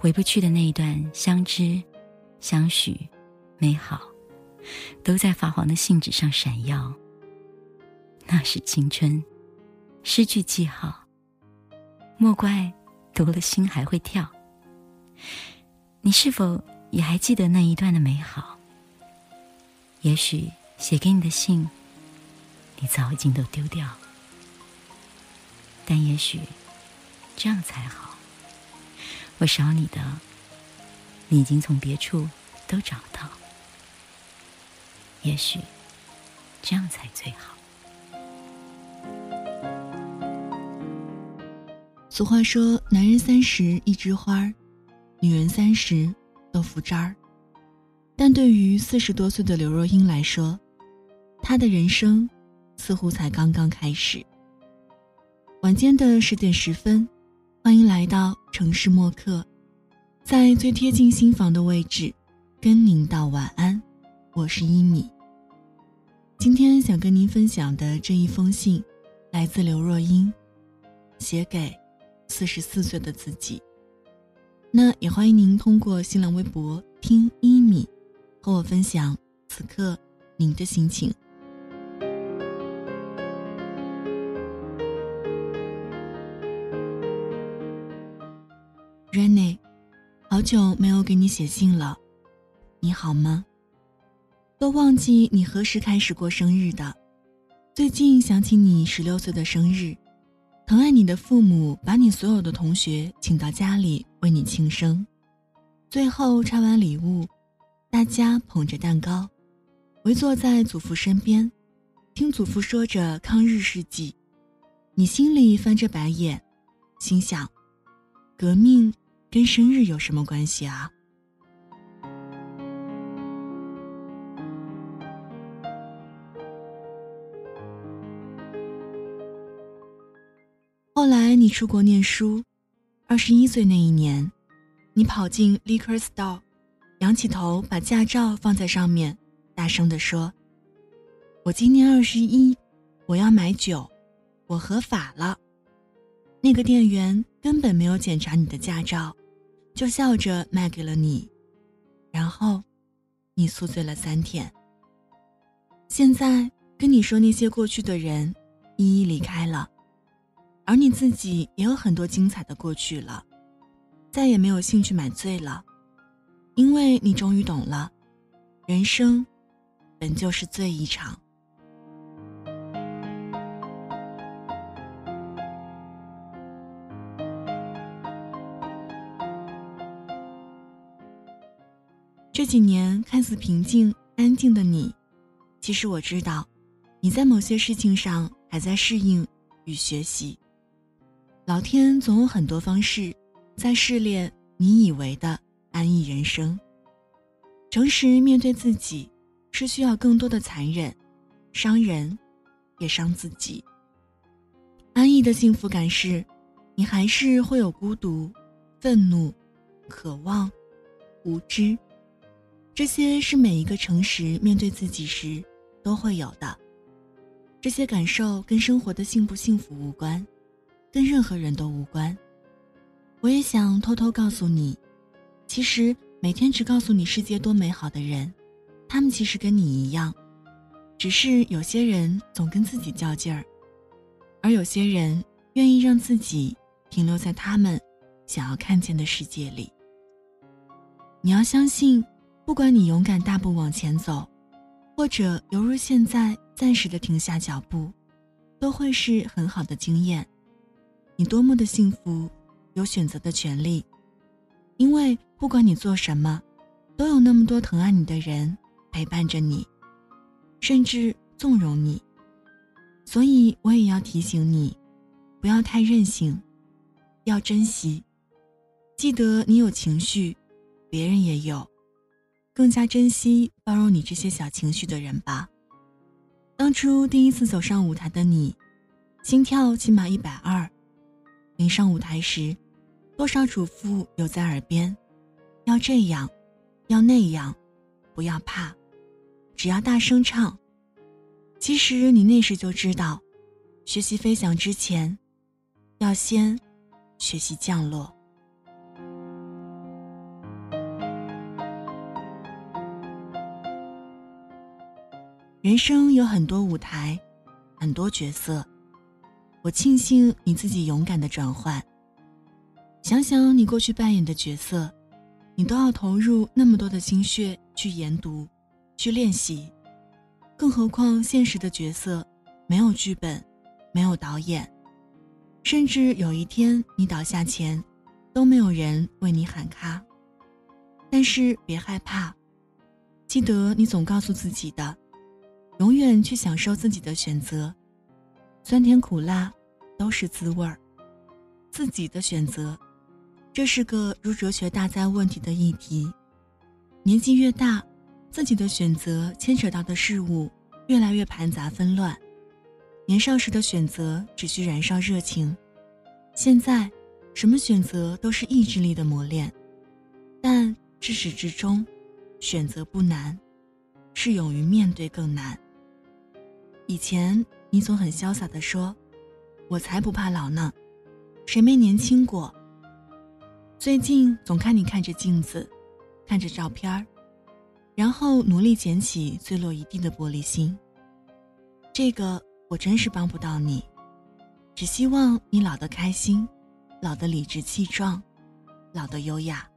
回不去的那一段相知、相许、美好，都在发黄的信纸上闪耀。那是青春，失去记号，莫怪读了心还会跳。你是否也还记得那一段的美好？也许写给你的信，你早已经都丢掉。但也许这样才好。我少你的，你已经从别处都找到。也许这样才最好。俗话说：“男人三十一枝花，女人三十豆腐渣儿。”但对于四十多岁的刘若英来说，她的人生似乎才刚刚开始。晚间的十点十分，欢迎来到城市默客，在最贴近心房的位置，跟您道晚安。我是一米。今天想跟您分享的这一封信，来自刘若英，写给。四十四岁的自己，那也欢迎您通过新浪微博听一米，和我分享此刻您的心情。Rene，好久没有给你写信了，你好吗？都忘记你何时开始过生日的，最近想起你十六岁的生日。疼爱你的父母把你所有的同学请到家里为你庆生，最后拆完礼物，大家捧着蛋糕，围坐在祖父身边，听祖父说着抗日事迹。你心里翻着白眼，心想：革命跟生日有什么关系啊？后来你出国念书，二十一岁那一年，你跑进 liquor store，仰起头把驾照放在上面，大声地说：“我今年二十一，我要买酒，我合法了。”那个店员根本没有检查你的驾照，就笑着卖给了你，然后，你宿醉了三天。现在跟你说那些过去的人，一一离开了。而你自己也有很多精彩的过去了，再也没有兴趣买醉了，因为你终于懂了，人生本就是醉一场。这几年看似平静安静的你，其实我知道，你在某些事情上还在适应与学习。老天总有很多方式，在试炼你以为的安逸人生。诚实面对自己，是需要更多的残忍，伤人，也伤自己。安逸的幸福感是，你还是会有孤独、愤怒、渴望、无知，这些是每一个诚实面对自己时都会有的。这些感受跟生活的幸不幸福无关。跟任何人都无关。我也想偷偷告诉你，其实每天只告诉你世界多美好的人，他们其实跟你一样，只是有些人总跟自己较劲儿，而有些人愿意让自己停留在他们想要看见的世界里。你要相信，不管你勇敢大步往前走，或者犹如现在暂时的停下脚步，都会是很好的经验。你多么的幸福，有选择的权利，因为不管你做什么，都有那么多疼爱你的人陪伴着你，甚至纵容你。所以我也要提醒你，不要太任性，要珍惜。记得你有情绪，别人也有，更加珍惜包容你这些小情绪的人吧。当初第一次走上舞台的你，心跳起码一百二。临上舞台时，多少嘱咐有在耳边：要这样，要那样，不要怕，只要大声唱。其实你那时就知道，学习飞翔之前，要先学习降落。人生有很多舞台，很多角色。我庆幸你自己勇敢的转换。想想你过去扮演的角色，你都要投入那么多的心血去研读、去练习，更何况现实的角色没有剧本，没有导演，甚至有一天你倒下前，都没有人为你喊卡。但是别害怕，记得你总告诉自己的。永远去享受自己的选择，酸甜苦辣都是滋味儿。自己的选择，这是个如哲学大灾问题的议题。年纪越大，自己的选择牵扯到的事物越来越盘杂纷乱。年少时的选择只需燃烧热情，现在，什么选择都是意志力的磨练。但至始至终，选择不难，是勇于面对更难。以前你总很潇洒的说：“我才不怕老呢，谁没年轻过？”最近总看你看着镜子，看着照片儿，然后努力捡起坠落一地的玻璃心。这个我真是帮不到你，只希望你老得开心，老得理直气壮，老得优雅。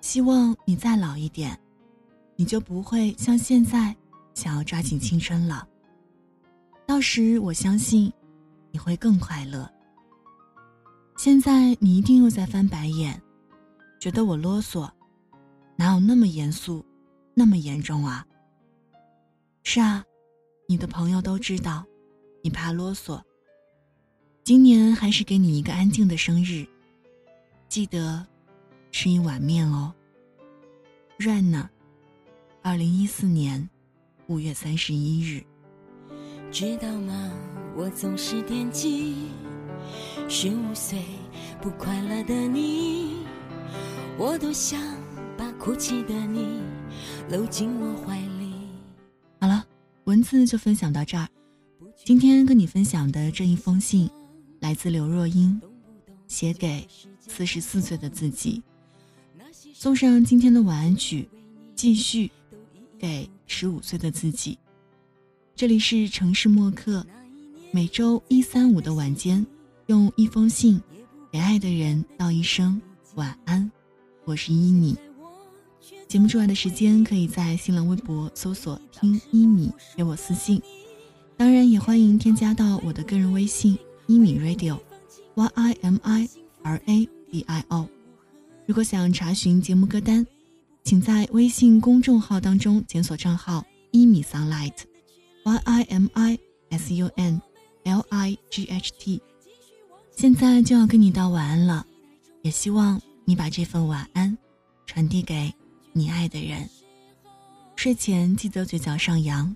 希望你再老一点，你就不会像现在想要抓紧青春了。到时我相信，你会更快乐。现在你一定又在翻白眼，觉得我啰嗦，哪有那么严肃，那么严重啊？是啊，你的朋友都知道，你怕啰嗦。今年还是给你一个安静的生日，记得吃一碗面哦。Rain，二零一四年五月三十一日。知道吗？我总是惦记十五岁不快乐的你，我多想把哭泣的你搂进我怀里。好了，文字就分享到这儿。今天跟你分享的这一封信，来自刘若英，写给四十四岁的自己。送上今天的晚安曲，继续给十五岁的自己。这里是城市默客，每周一、三、五的晚间，用一封信给爱的人道一声晚安。我是依米。节目之外的时间，可以在新浪微博搜索“听依米”给我私信。当然，也欢迎添加到我的个人微信“依米 Radio”，Y I M I R A D I O。如果想查询节目歌单，请在微信公众号当中检索账号“依米 Sunlight”。Y I M I S U N L I G H T，现在就要跟你道晚安了，也希望你把这份晚安传递给你爱的人。睡前记得嘴角上扬，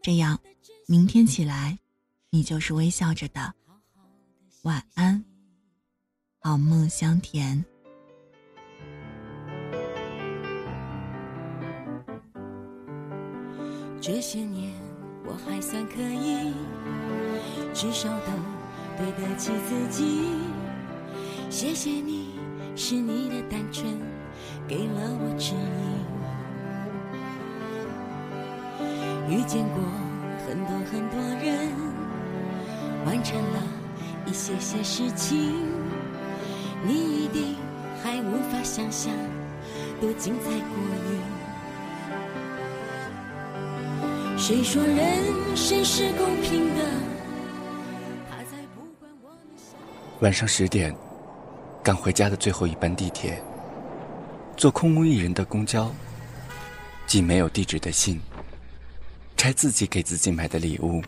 这样明天起来你就是微笑着的。晚安，好梦香甜。这些年。我还算可以，至少都对得起自己。谢谢你，是你的单纯给了我指引。遇见过很多很多人，完成了一些些事情，你一定还无法想象多精彩过瘾。谁说人生是公平的他才不管我？晚上十点，赶回家的最后一班地铁，坐空无一人的公交，寄没有地址的信，拆自己给自己买的礼物，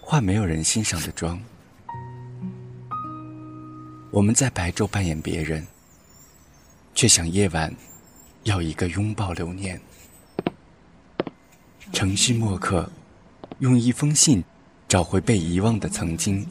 化没有人欣赏的妆。我们在白昼扮演别人，却想夜晚要一个拥抱留念。城市墨客，用一封信找回被遗忘的曾经。